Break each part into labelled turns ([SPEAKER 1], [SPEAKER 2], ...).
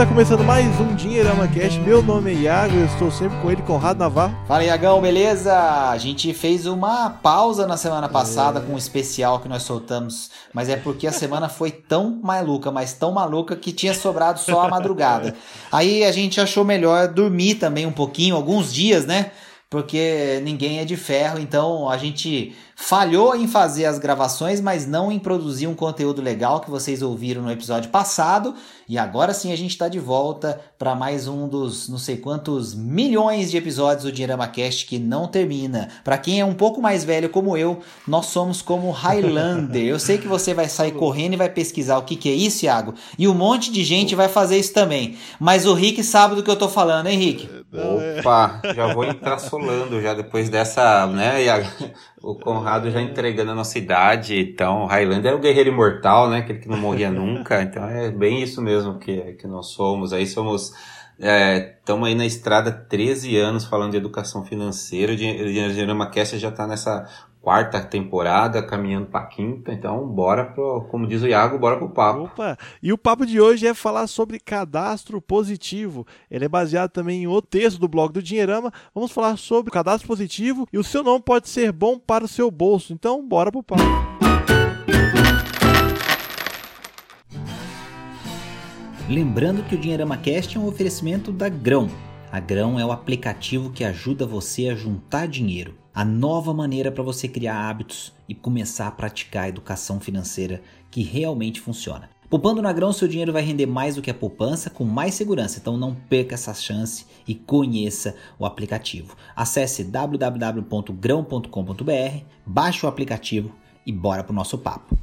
[SPEAKER 1] está começando mais um Dinheirama Cash. Meu nome é Iago, eu estou sempre com ele, Conrado Navarro.
[SPEAKER 2] Fala, Iagão, beleza? A gente fez uma pausa na semana passada é. com um especial que nós soltamos, mas é porque a semana foi tão maluca, mas tão maluca que tinha sobrado só a madrugada. Aí a gente achou melhor dormir também um pouquinho, alguns dias, né? Porque ninguém é de ferro, então a gente falhou em fazer as gravações, mas não em produzir um conteúdo legal que vocês ouviram no episódio passado. E agora sim a gente está de volta para mais um dos não sei quantos milhões de episódios do Dinheirama Cast que não termina. Para quem é um pouco mais velho como eu, nós somos como Highlander. Eu sei que você vai sair correndo e vai pesquisar o que, que é isso, Iago. E um monte de gente vai fazer isso também. Mas o Rick sabe do que eu tô falando, hein, Rick?
[SPEAKER 3] Opa, já vou entrar solando já depois dessa, né, Iago? O Conrado já entregando a nossa idade, então Highlander é o guerreiro imortal, né? Aquele que não morria nunca, então é bem isso mesmo que, que nós somos. Aí somos. Estamos é, aí na estrada 13 anos falando de educação financeira. O Dinheirama Cast já está nessa quarta temporada, caminhando para quinta. Então, bora pro, como diz o Iago, bora pro papo.
[SPEAKER 1] Opa! E o papo de hoje é falar sobre cadastro positivo. Ele é baseado também em outro texto do blog do Dinheirama. Vamos falar sobre cadastro positivo e o seu nome pode ser bom para o seu bolso. Então, bora pro papo.
[SPEAKER 2] Lembrando que o Dinheirama Cast é um oferecimento da Grão. A Grão é o aplicativo que ajuda você a juntar dinheiro a nova maneira para você criar hábitos e começar a praticar a educação financeira que realmente funciona. Poupando na grão, seu dinheiro vai render mais do que a poupança com mais segurança, então não perca essa chance e conheça o aplicativo. Acesse www.grão.com.br, baixe o aplicativo e bora pro nosso papo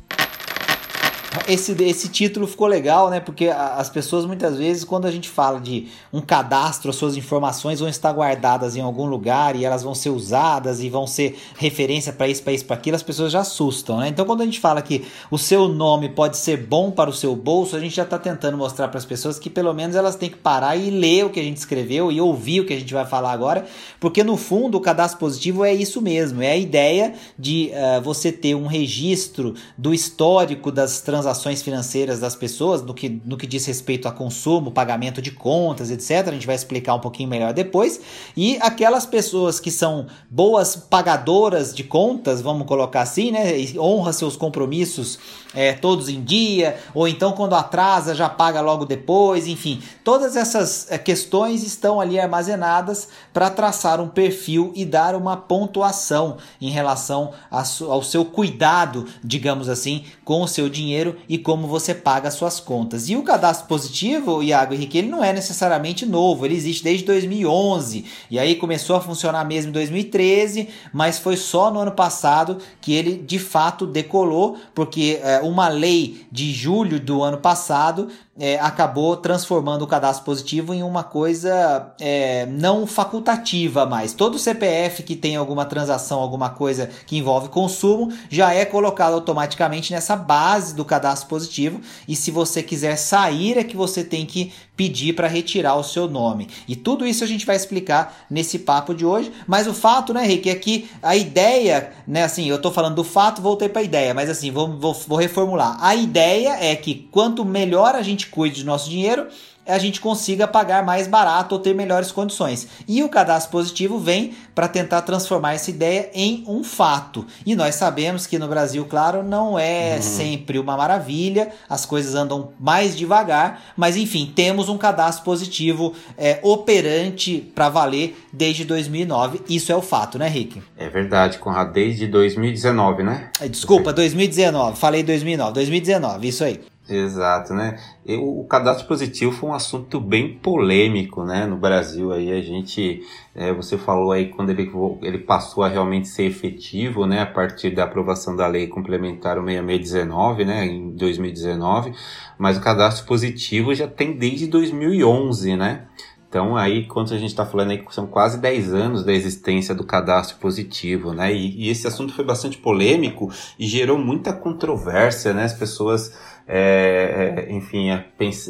[SPEAKER 2] esse, esse título ficou legal, né? Porque as pessoas muitas vezes, quando a gente fala de um cadastro, as suas informações vão estar guardadas em algum lugar e elas vão ser usadas e vão ser referência para isso, para isso, para aquilo, as pessoas já assustam, né? Então, quando a gente fala que o seu nome pode ser bom para o seu bolso, a gente já está tentando mostrar para as pessoas que pelo menos elas têm que parar e ler o que a gente escreveu e ouvir o que a gente vai falar agora, porque no fundo o cadastro positivo é isso mesmo, é a ideia de uh, você ter um registro do histórico das transações transações financeiras das pessoas, no que, no que diz respeito a consumo, pagamento de contas, etc. A gente vai explicar um pouquinho melhor depois. E aquelas pessoas que são boas pagadoras de contas, vamos colocar assim, né? Honra seus compromissos é, todos em dia, ou então quando atrasa já paga logo depois, enfim. Todas essas é, questões estão ali armazenadas para traçar um perfil e dar uma pontuação em relação ao seu cuidado, digamos assim, com o seu dinheiro e como você paga as suas contas. E o cadastro positivo, Iago Henrique, ele não é necessariamente novo, ele existe desde 2011 e aí começou a funcionar mesmo em 2013, mas foi só no ano passado que ele de fato decolou, porque é, uma lei de julho do ano passado é, acabou transformando o cadastro positivo em uma coisa é, não facultativa mais. Todo CPF que tem alguma transação, alguma coisa que envolve consumo, já é colocado automaticamente nessa base do cadastro positivo. E se você quiser sair, é que você tem que pedir para retirar o seu nome. E tudo isso a gente vai explicar nesse papo de hoje. Mas o fato, né, Rick, é que a ideia, né, assim, eu tô falando do fato, voltei para a ideia, mas assim, vou, vou, vou reformular. A ideia é que quanto melhor a gente cuide do nosso dinheiro, a gente consiga pagar mais barato ou ter melhores condições. E o cadastro positivo vem para tentar transformar essa ideia em um fato. E nós sabemos que no Brasil, claro, não é uhum. sempre uma maravilha, as coisas andam mais devagar, mas enfim, temos um cadastro positivo é, operante para valer desde 2009. Isso é o fato, né, Rick?
[SPEAKER 3] É verdade, Conrado, desde 2019, né?
[SPEAKER 2] Desculpa, 2019, falei 2009, 2019, isso aí.
[SPEAKER 3] Exato, né? o cadastro positivo foi um assunto bem polêmico, né, no Brasil. Aí a gente, é, você falou aí quando ele, ele passou a realmente ser efetivo, né, a partir da aprovação da lei complementar 6619, né, em 2019. Mas o cadastro positivo já tem desde 2011, né? Então, aí, quando a gente está falando aí, são quase 10 anos da existência do cadastro positivo, né? E, e, esse assunto foi bastante polêmico e gerou muita controvérsia, né? As pessoas é, é, enfim, é,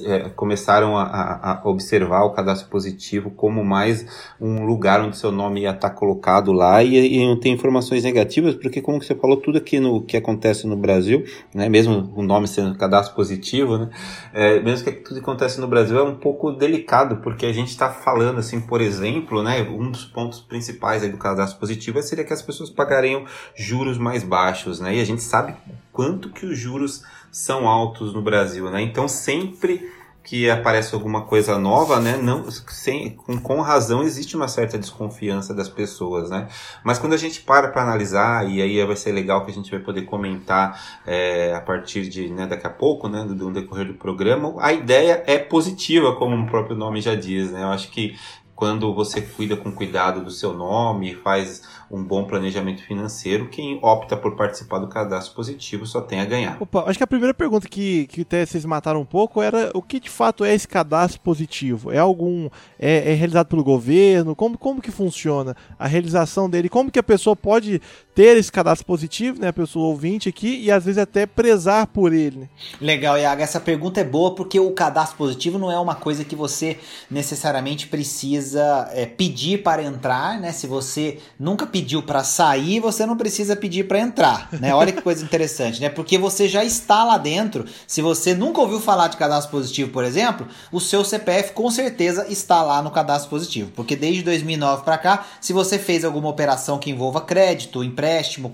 [SPEAKER 3] é, começaram a, a, observar o cadastro positivo como mais um lugar onde seu nome ia estar colocado lá e, e não tem informações negativas, porque como você falou, tudo aqui no que acontece no Brasil, né, mesmo o nome sendo cadastro positivo, né, é, mesmo que tudo que acontece no Brasil é um pouco delicado, porque a gente está falando assim, por exemplo, né, um dos pontos principais do cadastro positivo seria que as pessoas pagariam juros mais baixos, né, e a gente sabe quanto que os juros são altos no Brasil, né? Então sempre que aparece alguma coisa nova, né, não, sem, com, com razão existe uma certa desconfiança das pessoas, né? Mas quando a gente para para analisar, e aí vai ser legal que a gente vai poder comentar é, a partir de, né, daqui a pouco, né, do, do decorrer do programa, a ideia é positiva, como o próprio nome já diz, né? Eu acho que quando você cuida com cuidado do seu nome, faz um bom planejamento financeiro, quem opta por participar do cadastro positivo só tem a ganhar.
[SPEAKER 1] Opa, acho que a primeira pergunta que, que até vocês mataram um pouco era o que de fato é esse cadastro positivo? É algum. É, é realizado pelo governo? Como, como que funciona a realização dele? Como que a pessoa pode ter esse cadastro positivo, né? A pessoa ouvinte aqui, e às vezes até prezar por ele. Né?
[SPEAKER 2] Legal, Iago. Essa pergunta é boa porque o cadastro positivo não é uma coisa que você necessariamente precisa é, pedir para entrar, né? Se você nunca pediu para sair, você não precisa pedir para entrar, né? Olha que coisa interessante, né? Porque você já está lá dentro. Se você nunca ouviu falar de cadastro positivo, por exemplo, o seu CPF com certeza está lá no cadastro positivo, porque desde 2009 para cá, se você fez alguma operação que envolva crédito, empréstimo,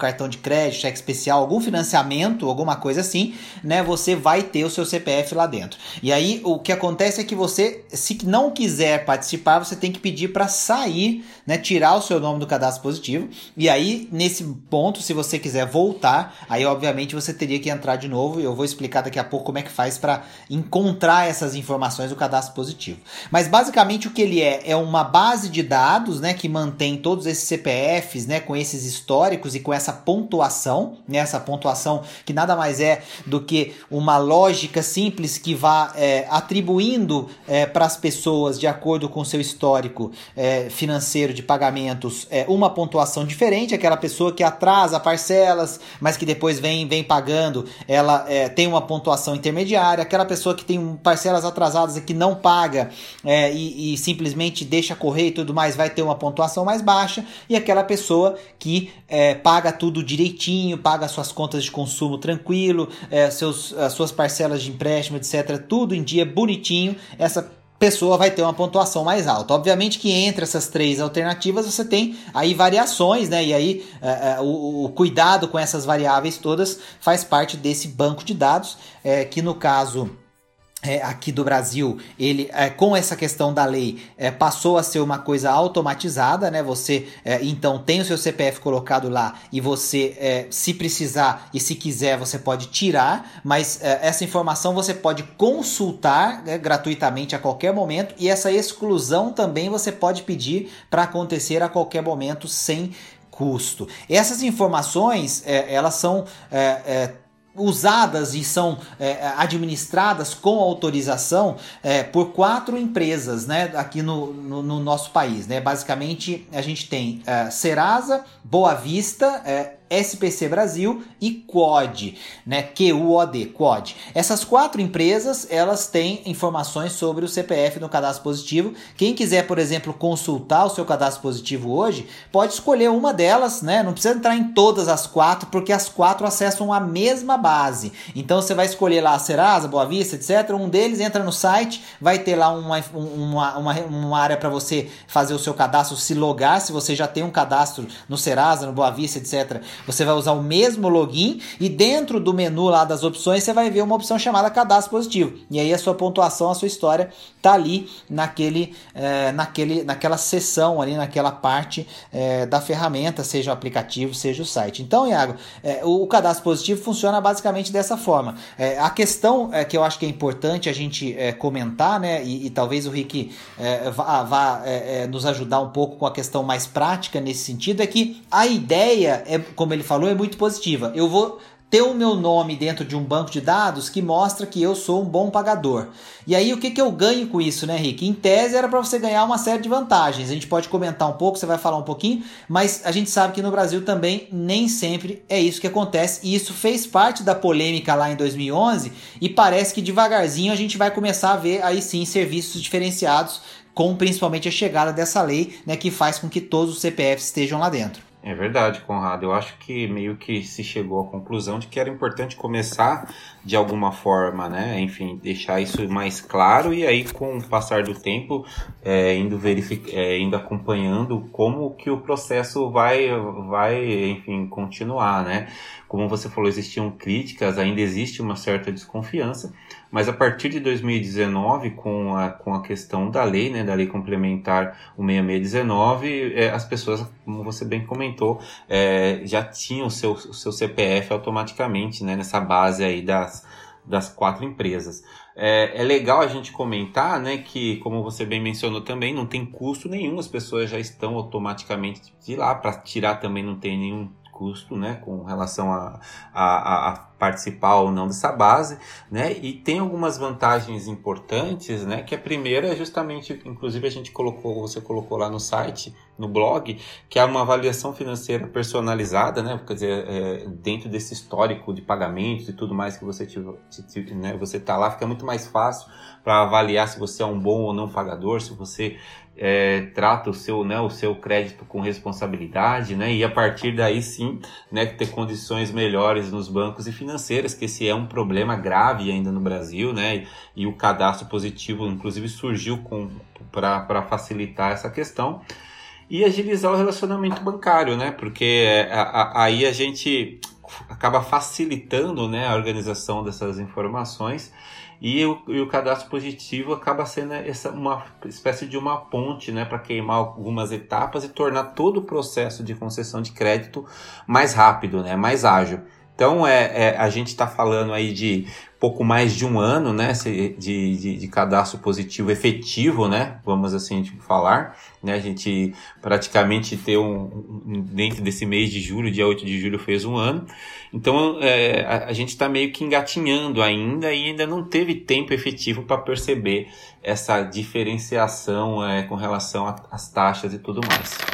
[SPEAKER 2] cartão de crédito, cheque especial, algum financiamento, alguma coisa assim, né, você vai ter o seu CPF lá dentro. E aí o que acontece é que você, se não quiser participar, você tem que pedir para sair, né, tirar o seu nome do cadastro positivo. E aí, nesse ponto, se você quiser voltar, aí obviamente você teria que entrar de novo. E eu vou explicar daqui a pouco como é que faz para encontrar essas informações do cadastro positivo. Mas basicamente o que ele é é uma base de dados, né, que mantém todos esses CPFs, né, com esses históricos e com essa pontuação, né, essa pontuação que nada mais é do que uma lógica simples que vá é, atribuindo é, para as pessoas de acordo com seu histórico é, financeiro de pagamentos é, uma pontuação pontuação diferente, aquela pessoa que atrasa parcelas, mas que depois vem, vem pagando, ela é, tem uma pontuação intermediária, aquela pessoa que tem parcelas atrasadas e que não paga é, e, e, simplesmente deixa correr e tudo mais, vai ter uma pontuação mais baixa, e aquela pessoa que é, paga tudo direitinho, paga suas contas de consumo tranquilo, é, seus, as suas parcelas de empréstimo, etc., tudo em dia bonitinho, essa pessoa vai ter uma pontuação mais alta. Obviamente que entre essas três alternativas você tem aí variações, né? E aí é, é, o, o, cuidado com essas variáveis todas faz parte desse banco de dados, é, que no caso é, aqui do Brasil, ele é, com essa questão da lei é, passou a ser uma coisa automatizada, né? Você é, então tem o seu CPF colocado lá e você, é, se precisar e se quiser, você pode tirar, mas é, essa informação você pode consultar né, gratuitamente a qualquer momento e essa exclusão também você pode pedir para acontecer a qualquer momento sem custo. Essas informações, elas são usadas e são é, administradas com autorização é, por quatro empresas né, aqui no, no, no, nosso país. Né? Basicamente, a gente tem é, Serasa, Boa Vista, é, SPC Brasil e Quad, né? QUOD, Quad. Essas quatro empresas, elas têm informações sobre o CPF no cadastro positivo. Quem quiser, por exemplo, consultar o seu cadastro positivo hoje, pode escolher uma delas, né? Não precisa entrar em todas as quatro, porque as quatro acessam a mesma base. Então você vai escolher lá a Serasa, Boa Vista, etc. Um deles entra no site, vai ter lá uma, uma, uma, uma área para você fazer o seu cadastro, se logar, se você já tem um cadastro no Serasa, no Boa Vista, etc você vai usar o mesmo login e dentro do menu lá das opções você vai ver uma opção chamada cadastro positivo. E aí a sua pontuação, a sua história tá ali naquele, é, naquele, naquela seção ali, naquela parte é, da ferramenta, seja o aplicativo, seja o site. Então, Iago, é, o, o, cadastro positivo funciona basicamente dessa forma. É, a questão é, que eu acho que é importante a gente é, comentar, né, e, e, talvez o Rick vá, vá nos ajudar um pouco com a questão mais prática nesse sentido, é que a ideia, é, como ele falou, é muito positiva. Eu vou ter o meu nome dentro de um banco de dados que mostra que eu sou um bom pagador. E aí o que, que eu ganho com isso, né, Rick? Em tese era para você ganhar uma série de vantagens. A gente pode comentar um pouco, você vai falar um pouquinho, mas a gente sabe que no Brasil também nem sempre é isso que acontece. E isso fez parte da polêmica lá em 2011 e parece que devagarzinho a gente vai começar a ver aí sim serviços diferenciados com principalmente a chegada dessa lei, né, que faz com que todos os CPFs estejam lá dentro.
[SPEAKER 3] É verdade, Conrado. Eu acho que meio que se chegou à conclusão de que era importante começar de alguma forma, né? Enfim, deixar isso mais claro e aí com o passar do tempo, é, indo. É, indo acompanhando como que o processo vai, vai, enfim, continuar, né? Como você falou, existiam críticas, ainda existe uma certa desconfiança, mas a partir de 2019, com a, com a questão da lei, né, da lei complementar 6619, é, as pessoas, como você bem comentou, é, já tinham o seu, o seu CPF automaticamente né, nessa base aí das, das quatro empresas. É, é, legal a gente comentar, né, que como você bem mencionou também, não tem custo nenhum, as pessoas já estão automaticamente de lá para tirar também não tem nenhum custo, né, com relação a, a, a, participar ou não dessa base, né, e tem algumas vantagens importantes, né, que a primeira é justamente, inclusive a gente colocou, você colocou lá no site, no blog, que é uma avaliação financeira personalizada, né, quer dizer, é, dentro desse histórico de pagamentos e tudo mais que você tiver, né, você tá lá, fica muito mais fácil para avaliar se você é um bom ou não pagador, se você é, trata o seu, né, o seu crédito com responsabilidade, né, e a partir daí sim, né, ter condições melhores nos bancos e financeiras, que esse é um problema grave ainda no Brasil, né, e, e o cadastro positivo, inclusive, surgiu para facilitar essa questão e agilizar o relacionamento bancário, né, porque é, a, a, aí a gente acaba facilitando, né, a organização dessas informações e o, e o cadastro positivo acaba sendo essa, uma espécie de uma ponte né, para queimar algumas etapas e tornar todo o processo de concessão de crédito mais rápido, né, mais ágil. Então, é, é a gente está falando aí de pouco mais de um ano, né, de, de, de, cadastro positivo efetivo, né, vamos assim tipo, falar, né, a gente praticamente ter um, dentro desse mês de julho, dia 8 de julho fez um ano, então é, a, a, gente está meio que engatinhando ainda e ainda não teve tempo efetivo para perceber essa diferenciação é, com relação às taxas e tudo mais.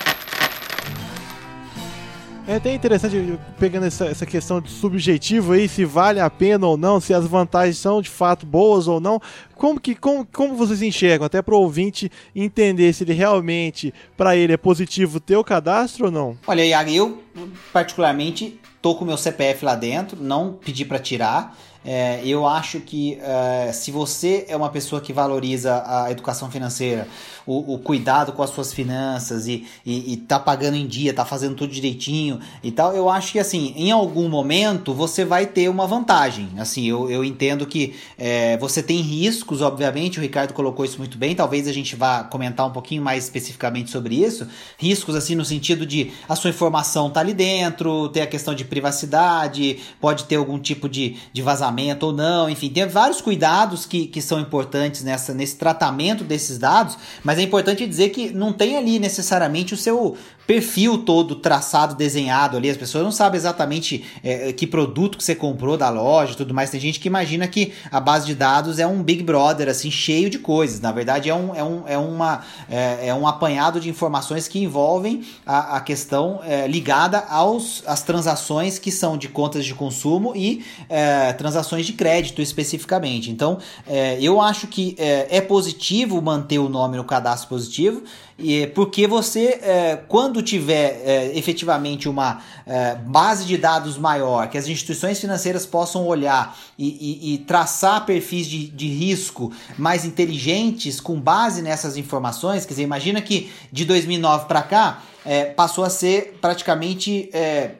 [SPEAKER 1] É até interessante, pegando essa, essa questão de subjetivo aí, se vale a pena ou não, se as vantagens são de fato boas ou não. Como que como, como vocês enxergam, até para o ouvinte entender se ele realmente, para ele, é positivo ter o cadastro ou não?
[SPEAKER 2] Olha, Iago, eu particularmente tô com meu CPF lá dentro, não pedi para tirar. É, eu acho que é, se você é uma pessoa que valoriza a educação financeira, o, o cuidado com as suas finanças e, e, e, tá pagando em dia, tá fazendo tudo direitinho e tal, eu acho que assim, em algum momento você vai ter uma vantagem. Assim, eu, eu entendo que é, você tem riscos, obviamente, o Ricardo colocou isso muito bem, talvez a gente vá comentar um pouquinho mais especificamente sobre isso. Riscos, assim, no sentido de a sua informação tá ali dentro, tem a questão de privacidade, pode ter algum tipo de, de vazamento ou não, enfim, tem vários cuidados que, que são importantes nessa, nesse tratamento desses dados, mas é importante dizer que não tem ali necessariamente o seu perfil todo traçado, desenhado ali. As pessoas não sabem exatamente é, que produto que você comprou da loja e tudo mais. Tem gente que imagina que a base de dados é um Big Brother, assim, cheio de coisas. Na verdade, é um, é um, é uma, é, é um apanhado de informações que envolvem a, a questão é, ligada aos, às transações que são de contas de consumo e é, transações de crédito especificamente. Então, é, eu acho que é, é positivo manter o nome no cadastro positivo, e, porque você, é, quando tiver é, efetivamente uma é, base de dados maior, que as instituições financeiras possam olhar e, e, e traçar perfis de, de risco mais inteligentes com base nessas informações, quer dizer, imagina que de 2009 para cá é, passou a ser praticamente é,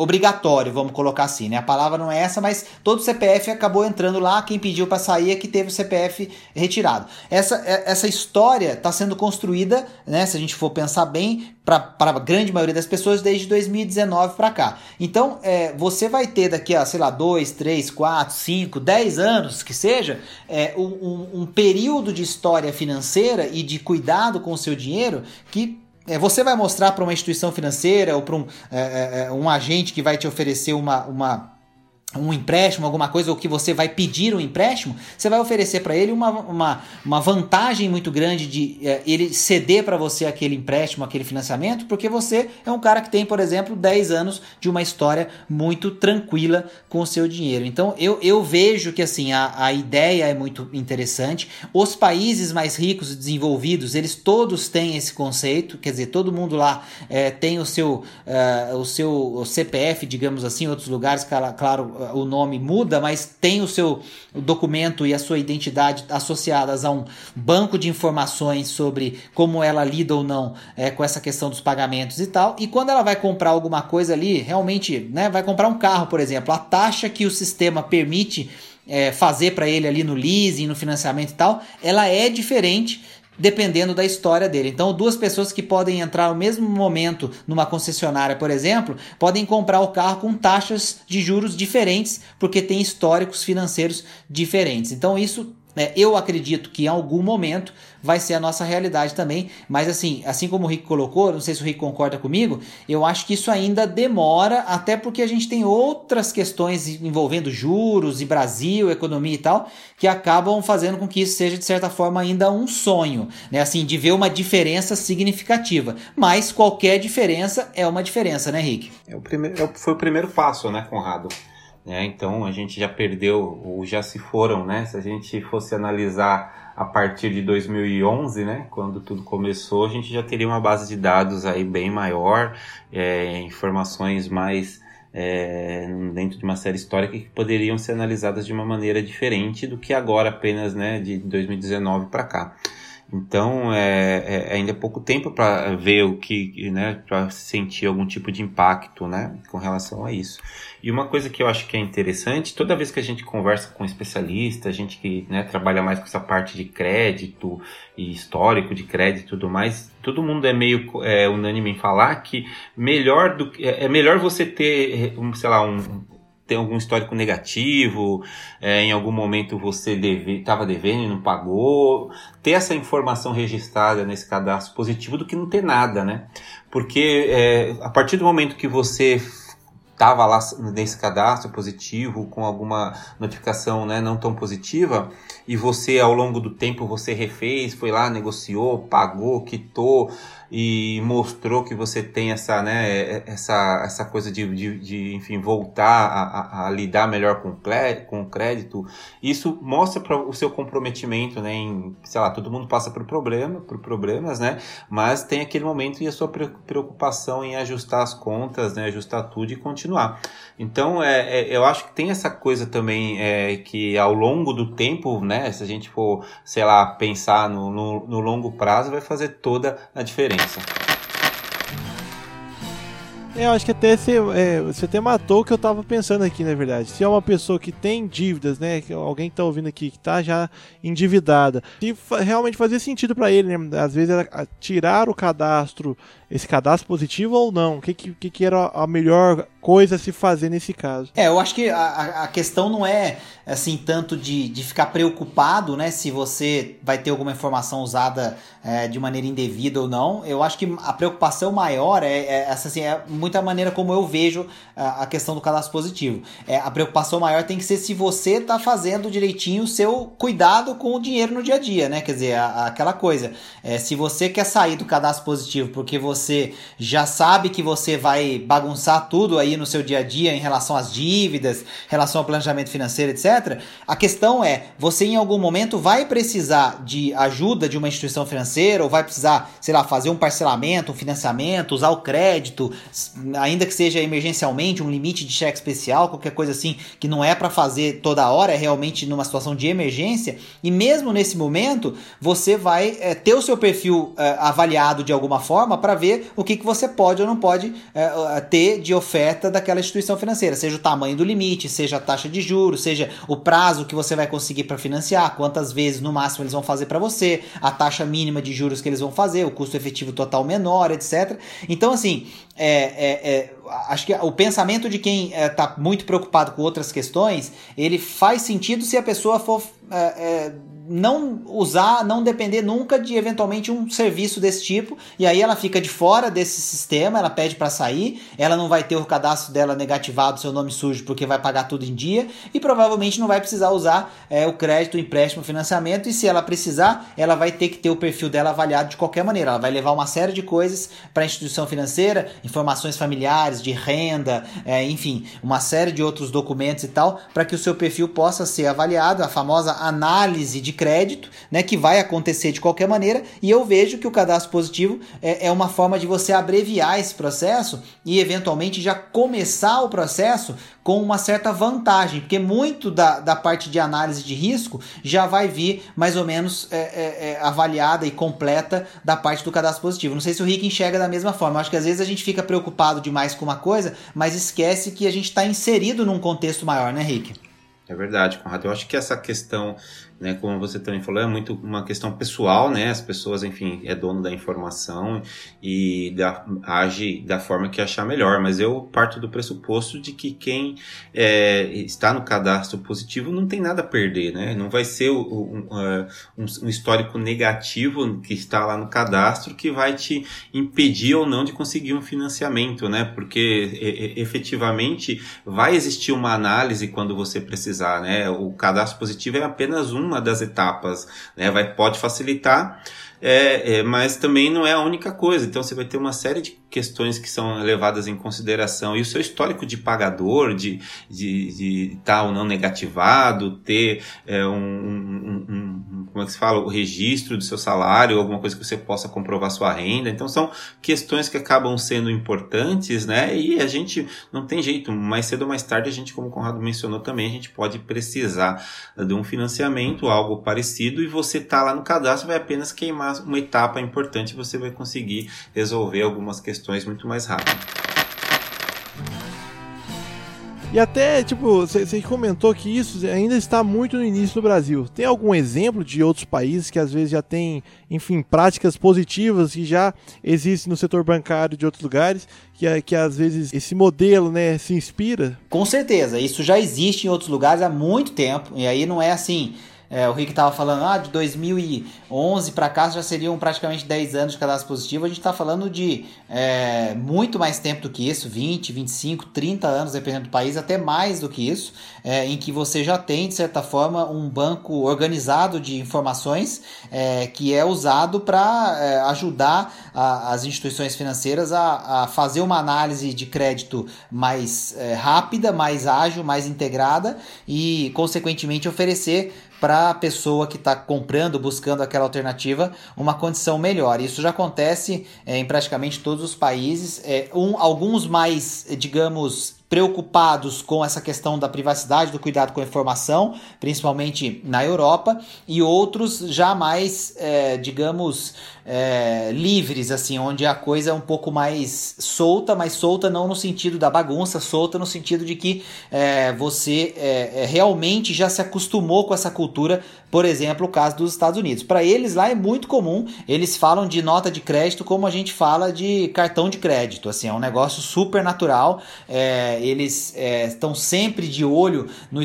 [SPEAKER 2] obrigatório, vamos colocar assim, né? A palavra não é essa, mas todo CPF acabou entrando lá, quem pediu para sair é que teve o CPF retirado. Essa, é, essa história está sendo construída, né, se a gente for pensar bem, para a grande maioria das pessoas desde 2019 para cá. Então, é, você vai ter daqui a, sei lá, 2, 3, 4, 5, 10 anos, que seja, é, um, um período de história financeira e de cuidado com o seu dinheiro que você vai mostrar para uma instituição financeira ou para um, é, é, é, um agente que vai te oferecer uma, uma um empréstimo, alguma coisa, ou que você vai pedir um empréstimo, você vai oferecer para ele uma, uma, uma vantagem muito grande de é, ele ceder para você aquele empréstimo, aquele financiamento, porque você é um cara que tem, por exemplo, 10 anos de uma história muito tranquila com o seu dinheiro. Então eu, eu vejo que assim a, a ideia é muito interessante. Os países mais ricos e desenvolvidos, eles todos têm esse conceito, quer dizer, todo mundo lá é, tem o seu, uh, o seu CPF, digamos assim, em outros lugares, claro o nome muda, mas tem o seu documento e a sua identidade associadas a um banco de informações sobre como ela lida ou não é, com essa questão dos pagamentos e tal. E quando ela vai comprar alguma coisa ali, realmente, né, vai comprar um carro, por exemplo, a taxa que o sistema permite é, fazer para ele ali no leasing, no financiamento e tal, ela é diferente dependendo da história dele. Então, duas pessoas que podem entrar no mesmo momento numa concessionária, por exemplo, podem comprar o carro com taxas de juros diferentes, porque tem históricos financeiros diferentes. Então, isso né? Eu acredito que em algum momento vai ser a nossa realidade também, mas assim, assim como o Rick colocou, não sei se o Rick concorda comigo, eu acho que isso ainda demora, até porque a gente tem outras questões envolvendo juros e Brasil, economia e tal, que acabam fazendo com que isso seja de certa forma ainda um sonho, né? Assim, de ver uma diferença significativa. Mas qualquer diferença é uma diferença, né, Rick?
[SPEAKER 3] É o primeiro, é foi o primeiro passo, né, Conrado? Né? Então a gente já perdeu, ou já se foram, né? Se a gente fosse analisar a partir de 2011, né, quando tudo começou, a gente já teria uma base de dados aí bem maior, é, informações mais é, dentro de uma série histórica que poderiam ser analisadas de uma maneira diferente do que agora apenas, né, de 2019 para cá. Então, é, é, ainda é pouco tempo para ver o que, né, para sentir algum tipo de impacto, né, com relação a isso. E uma coisa que eu acho que é interessante, toda vez que a gente conversa com especialista, a gente que né, trabalha mais com essa parte de crédito e histórico de crédito e tudo mais, todo mundo é meio é, unânime em falar que melhor do é, é melhor você ter, um, sei lá, um tem algum histórico negativo, é, em algum momento você estava deve, devendo e não pagou, ter essa informação registrada nesse cadastro positivo do que não ter nada, né? Porque é, a partir do momento que você estava lá nesse cadastro positivo com alguma notificação né, não tão positiva e você ao longo do tempo você refez, foi lá, negociou, pagou, quitou, e mostrou que você tem essa, né, essa, essa coisa de, de, de enfim, voltar a, a, a, lidar melhor com, com o crédito, isso mostra para o seu comprometimento, né, em, sei lá, todo mundo passa por problema, por problemas, né, mas tem aquele momento e a sua preocupação em ajustar as contas, né, ajustar tudo e continuar. Então, é, é eu acho que tem essa coisa também é, que ao longo do tempo, né, se a gente for, sei lá, pensar no, no, no longo prazo, vai fazer toda a diferença diferença.
[SPEAKER 1] É, eu acho que até você, é, você até matou o que eu tava pensando aqui, na verdade. Se é uma pessoa que tem dívidas, né? Alguém que tá ouvindo aqui que tá já endividada, se realmente fazia sentido para ele, né? Às vezes era tirar o cadastro esse cadastro positivo ou não? O que, que, que era a melhor coisa a se fazer nesse caso?
[SPEAKER 2] É, eu acho que a, a questão não é assim tanto de, de ficar preocupado, né, se você vai ter alguma informação usada é, de maneira indevida ou não. Eu acho que a preocupação maior é, é essa assim, é muita maneira como eu vejo a, a questão do cadastro positivo. É, a preocupação maior tem que ser se você está fazendo direitinho o seu cuidado com o dinheiro no dia a dia, né? Quer dizer, a, aquela coisa. É, se você quer sair do cadastro positivo porque você você já sabe que você vai bagunçar tudo aí no seu dia a dia em relação às dívidas, relação ao planejamento financeiro, etc. A questão é, você em algum momento vai precisar de ajuda de uma instituição financeira ou vai precisar, sei lá, fazer um parcelamento, um financiamento, usar o crédito, ainda que seja emergencialmente, um limite de cheque especial, qualquer coisa assim, que não é para fazer toda hora, é realmente numa situação de emergência. E mesmo nesse momento, você vai é, ter o seu perfil é, avaliado de alguma forma para ver o que, que você pode ou não pode é, ter de oferta daquela instituição financeira, seja o tamanho do limite, seja a taxa de juros, seja o prazo que você vai conseguir para financiar, quantas vezes no máximo eles vão fazer para você, a taxa mínima de juros que eles vão fazer, o custo efetivo total menor, etc. Então, assim, é, é, é acho que o pensamento de quem está é, muito preocupado com outras questões, ele faz sentido se a pessoa for é, não usar, não depender nunca de eventualmente um serviço desse tipo, e aí ela fica de fora desse sistema, ela pede para sair, ela não vai ter o cadastro dela negativado, seu nome sujo, porque vai pagar tudo em dia, e provavelmente não vai precisar usar é, o crédito, o empréstimo, o financiamento, e se ela precisar, ela vai ter que ter o perfil dela avaliado de qualquer maneira, ela vai levar uma série de coisas para a instituição financeira, informações familiares, de renda, é, enfim, uma série de outros documentos e tal, para que o seu perfil possa ser avaliado, a famosa análise de crédito, né, que vai acontecer de qualquer maneira, e eu vejo que o cadastro positivo é, é uma forma de você abreviar esse processo e eventualmente já começar o processo com uma certa vantagem, porque muito da, da parte de análise de risco já vai vir mais ou menos é, é, é, avaliada e completa da parte do cadastro positivo. Não sei se o Rick enxerga da mesma forma. Acho que às vezes a gente fica preocupado demais com uma coisa, mas esquece que a gente está inserido num contexto maior, né, Rick?
[SPEAKER 3] É verdade, Conrado. Eu acho que essa questão né, como você também falou, é muito uma questão pessoal, né? As pessoas, enfim, é dono da informação e da, age da forma que achar melhor. Mas eu parto do pressuposto de que quem é, está no cadastro positivo não tem nada a perder, né? Não vai ser um, é, um, um, histórico negativo que está lá no cadastro que vai te impedir ou não de conseguir um financiamento, né? Porque efetivamente vai existir uma análise quando você precisar, né? O cadastro positivo é apenas um uma das etapas, né? Vai, pode facilitar, é, é, mas também não é a única coisa. Então você vai ter uma série de questões que são levadas em consideração e o seu histórico de pagador, de estar de, de tá ou não negativado, ter é, um, um, um, como é que se fala, o registro do seu salário, alguma coisa que você possa comprovar sua renda. Então são questões que acabam sendo importantes, né? E a gente não tem jeito, mais cedo ou mais tarde a gente, como o Conrado mencionou também, a gente pode precisar de um financiamento, algo parecido, e você tá lá no cadastro vai apenas queimar uma etapa importante, você vai conseguir resolver algumas questões muito mais rápido.
[SPEAKER 1] E até, tipo, você comentou que isso ainda está muito no início no Brasil. Tem algum exemplo de outros países que às vezes já tem, enfim, práticas positivas que já existem no setor bancário de outros lugares, que, que às vezes esse modelo, né, se inspira?
[SPEAKER 2] Com certeza, isso já existe em outros lugares há muito tempo, e aí não é assim é, o Rick estava falando, ah, de 2011 para cá já seriam praticamente 10 anos de cadastro positivo. A gente está falando de é, muito mais tempo do que isso, 20, 25, 30 anos, dependendo do país, até mais do que isso, é, em que você já tem, de certa forma, um banco organizado de informações é, que é usado para é, ajudar a, as instituições financeiras a, a, fazer uma análise de crédito mais é, rápida, mais ágil, mais integrada e, consequentemente, oferecer para a pessoa que está comprando, buscando aquela alternativa, uma condição melhor. Isso já acontece é, em praticamente todos os países. É, um, alguns mais, digamos, preocupados com essa questão da privacidade, do cuidado com a informação, principalmente na Europa, e outros já mais, é, digamos, é, livres, assim, onde a coisa é um pouco mais solta, mas solta não no sentido da bagunça, solta no sentido de que é, você é, é, realmente já se acostumou com essa cultura, por exemplo, o caso dos Estados Unidos. Para eles lá é muito comum, eles falam de nota de crédito como a gente fala de cartão de crédito, assim, é um negócio super natural, é, eles é, estão sempre de olho no,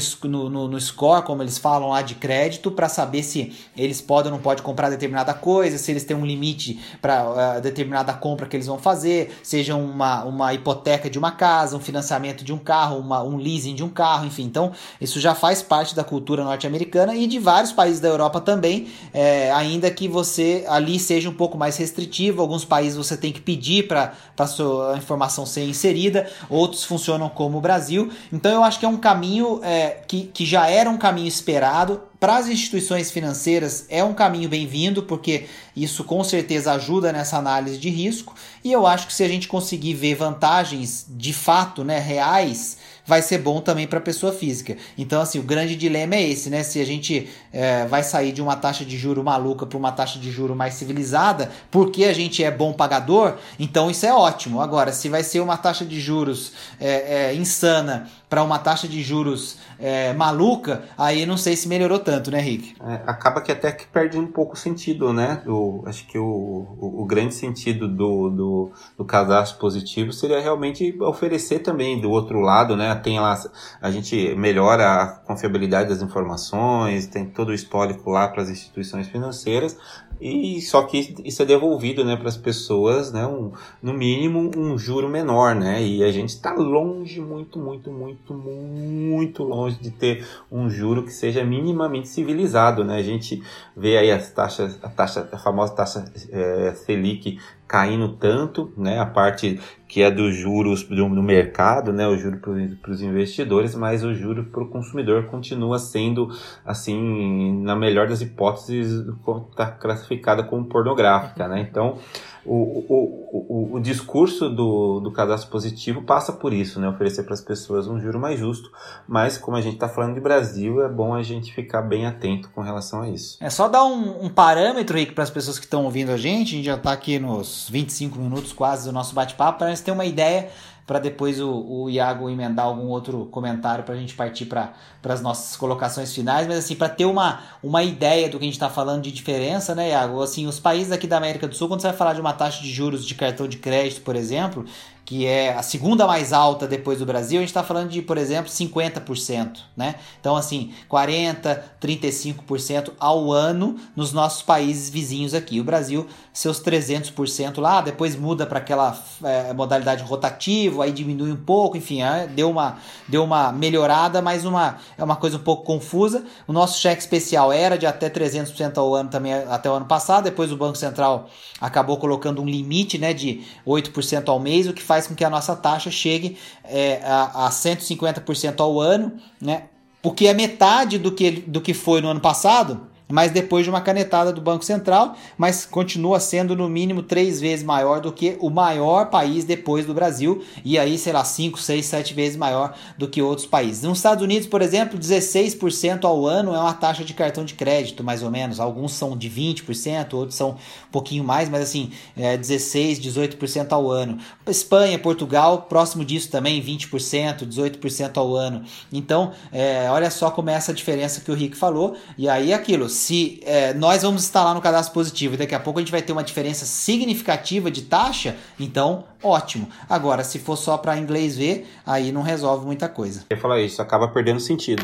[SPEAKER 2] no, no, score, como eles falam lá, de crédito, para saber se eles podem ou não podem comprar determinada coisa, se eles têm um limite para uh, eh, determinada compra que eles vão fazer, seja uma, uma hipoteca de uma casa, um financiamento de um carro, uma, um leasing de um carro, enfim. Então, isso já faz parte da cultura norte-americana e de vários países da Europa também, é, ainda que você ali seja um pouco mais restritivo. Alguns países você tem que pedir para a sua informação ser inserida, outros funcionam como o Brasil. Então, eu acho que é um caminho é, que, que já era um caminho esperado para as instituições financeiras é um caminho bem-vindo, porque isso com certeza ajuda nessa análise de risco. E eu acho que se a gente conseguir ver vantagens de fato, né, reais, vai ser bom também para a pessoa física. Então, assim, o grande dilema é esse, né? Se a gente é, vai sair de uma taxa de juro maluca para uma taxa de juro mais civilizada, porque a gente é bom pagador, então isso é ótimo. Agora, se vai ser uma taxa de juros é, é, insana para uma taxa de juros é, maluca, aí não sei se melhorou tanto, né, Rick?
[SPEAKER 3] É, acaba que até que perde um pouco o sentido, né? Acho que o, o, o grande sentido do, do, do, cadastro positivo seria realmente oferecer também do outro lado, né? Tem lá, a gente melhora a confiabilidade das informações, tem todo o histórico lá para as instituições financeiras, e só que isso é devolvido né, para as pessoas, né, um, no mínimo um juro menor, né? E a gente está longe, muito, muito, muito, muito longe de ter um juro que seja minimamente civilizado, né? A gente vê aí as taxas, a taxa, a famosa taxa é, Selic caindo tanto, né? A parte que é dos juros do, do mercado, né? O juro para os investidores, mas o juro para o consumidor continua sendo, assim, na melhor das hipóteses, está classificada como pornográfica, né? Então, o, o, o, o discurso do, do cadastro positivo passa por isso, né? Oferecer para as pessoas um juro mais justo, mas como a gente está falando de Brasil, é bom a gente ficar bem atento com relação a isso.
[SPEAKER 2] É só dar um, um parâmetro aí para as pessoas que estão ouvindo a gente, a gente já está aqui nos 25 minutos quase do nosso bate-papo, para a gente ter uma ideia para depois o, o Iago emendar algum outro comentário para a gente partir para as nossas colocações finais, mas assim, para ter uma, uma ideia do que a gente está falando de diferença, né, Iago? Assim, os países aqui da América do Sul, quando você vai falar de uma taxa de juros de cartão de crédito, por exemplo, que é a segunda mais alta depois do Brasil, a gente está falando de, por exemplo, 50%, né? Então, assim, 40%, 35% ao ano nos nossos países vizinhos aqui. O Brasil, seus 300% lá, depois muda para aquela é, modalidade rotativa, aí diminui um pouco, enfim, é, deu, uma, deu uma melhorada, mas uma, é uma coisa um pouco confusa. O nosso cheque especial era de até 300% ao ano também até o ano passado, depois o Banco Central acabou colocando um limite né, de 8% ao mês, o que faz com que a nossa taxa chegue é, a, a 150% ao ano, né? Porque é metade do que, do que foi no ano passado, mas depois de uma canetada do Banco Central, mas continua sendo no mínimo três vezes maior do que o maior país depois do Brasil, e aí, sei lá, 5, 6, 7 vezes maior do que outros países. Nos Estados Unidos, por exemplo, 16% ao ano é uma taxa de cartão de crédito, mais ou menos. Alguns são de 20%, outros são um pouquinho mais, mas assim, é 16, 18% ao ano. Espanha, Portugal, próximo disso também, 20%, 18% ao ano. Então, é, olha só como é essa diferença que o Rick falou, e aí é aquilo se é, nós vamos instalar no cadastro positivo e daqui a pouco a gente vai ter uma diferença significativa de taxa, então ótimo. Agora, se for só para inglês ver, aí não resolve muita coisa.
[SPEAKER 3] Eu falar isso, acaba perdendo sentido.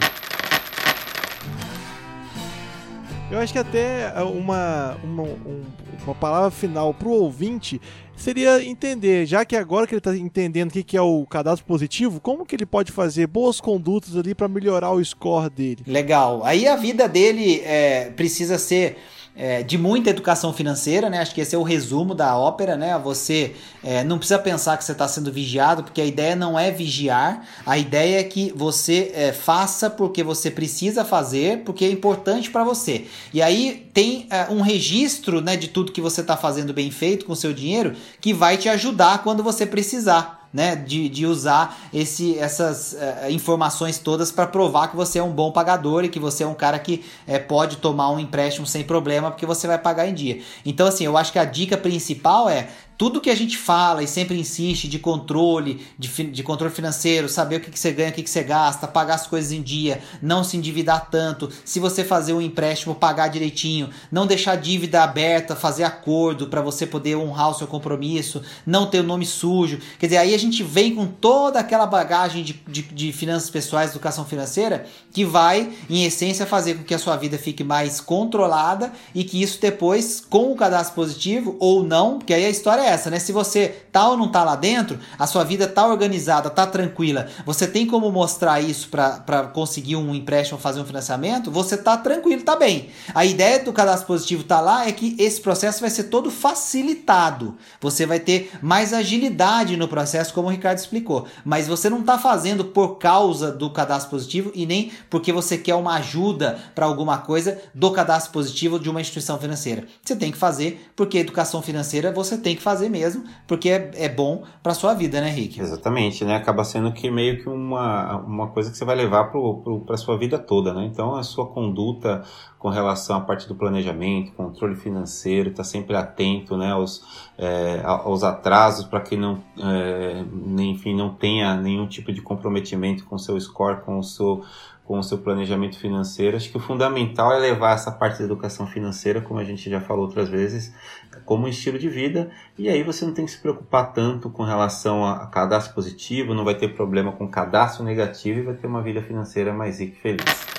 [SPEAKER 1] Eu acho que até uma, uma, uma palavra final para o ouvinte seria entender, já que agora que ele está entendendo o que, é o cadastro positivo, como que ele pode fazer boas condutas ali para melhorar o score dele.
[SPEAKER 2] Legal. Aí a vida dele é, precisa ser é, de muita educação financeira, né? Acho que esse é o resumo da ópera, né? Você é, não precisa pensar que você está sendo vigiado, porque a ideia não é vigiar, a ideia é que você é, faça porque você precisa fazer, porque é importante para você. E aí tem é, um registro né, de tudo que você está fazendo bem feito com o seu dinheiro que vai te ajudar quando você precisar né, de, de usar esse, essas uh, informações todas para provar que você é um bom pagador e que você é um cara que uh, pode tomar um empréstimo sem problema porque você vai pagar em dia. Então, assim, eu acho que a dica principal é tudo que a gente fala e sempre insiste de controle, de, de controle financeiro, saber o que, que você ganha, o que, que você gasta, pagar as coisas em dia, não se endividar tanto, se você fazer um empréstimo, pagar direitinho, não deixar dívida aberta, fazer acordo para você poder honrar o seu compromisso, não ter o nome sujo. Quer dizer, aí a gente vem com toda aquela bagagem de, de, de finanças pessoais, educação financeira, que vai, em essência, fazer com que a sua vida fique mais controlada e que isso depois, com o cadastro positivo ou não, porque aí a história é essa, né? Se você tá ou não tá lá dentro, a sua vida tá organizada, tá tranquila, você tem como mostrar isso para conseguir um empréstimo, fazer um financiamento, você tá tranquilo, tá bem. A ideia do cadastro positivo tá lá é que esse processo vai ser todo facilitado. Você vai ter mais agilidade no processo, como o Ricardo explicou. Mas você não tá fazendo por causa do cadastro positivo e nem porque você quer uma ajuda para alguma coisa do cadastro positivo de uma instituição financeira. Você tem que fazer porque educação financeira você tem que fazer fazer mesmo, porque é, é bom para sua vida, né, Rick?
[SPEAKER 3] Exatamente, né? Acaba sendo que meio que uma, uma coisa que você vai levar para sua vida toda, né? Então a sua conduta com relação à parte do planejamento, controle financeiro, está sempre atento, né, aos, é, aos atrasos para que não, é, enfim, não tenha nenhum tipo de comprometimento com o seu score, com o seu com o seu planejamento financeiro. Acho que o fundamental é levar essa parte da educação financeira, como a gente já falou outras vezes, como um estilo de vida. E aí você não tem que se preocupar tanto com relação a cadastro positivo, não vai ter problema com cadastro negativo e vai ter uma vida financeira mais rica e feliz.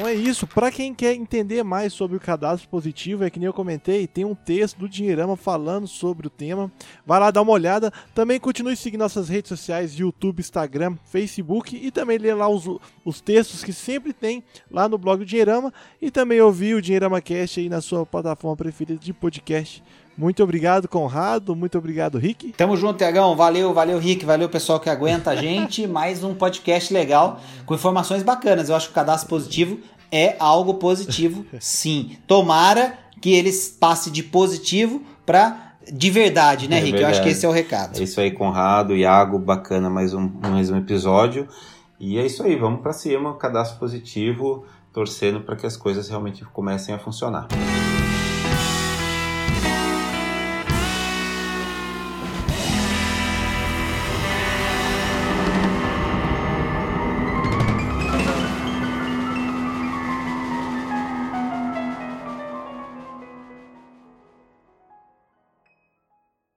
[SPEAKER 1] Então é isso. Para quem quer entender mais sobre o cadastro positivo, é que nem eu comentei, tem um texto do Dinheirama falando sobre o tema. Vai lá dar uma olhada. Também continue seguindo nossas redes sociais, YouTube, Instagram, Facebook e também ler lá os, os textos que sempre tem lá no blog do Dinheirama e também ouvir o Dinheirama Cast aí na sua plataforma preferida de podcast. Muito obrigado, Conrado. Muito obrigado, Rick.
[SPEAKER 2] Tamo junto, Tiagão. Valeu, valeu, Rick. Valeu, pessoal que aguenta a gente. Mais um podcast legal com informações bacanas. Eu acho que o cadastro positivo é algo positivo, sim. Tomara que eles passe de positivo para de verdade, né, é Rick? Verdade. Eu acho que esse é o recado.
[SPEAKER 3] É isso aí, Conrado, Iago, bacana, mais um, mais um episódio. E é isso aí, vamos para cima, cadastro positivo, torcendo para que as coisas realmente comecem a funcionar.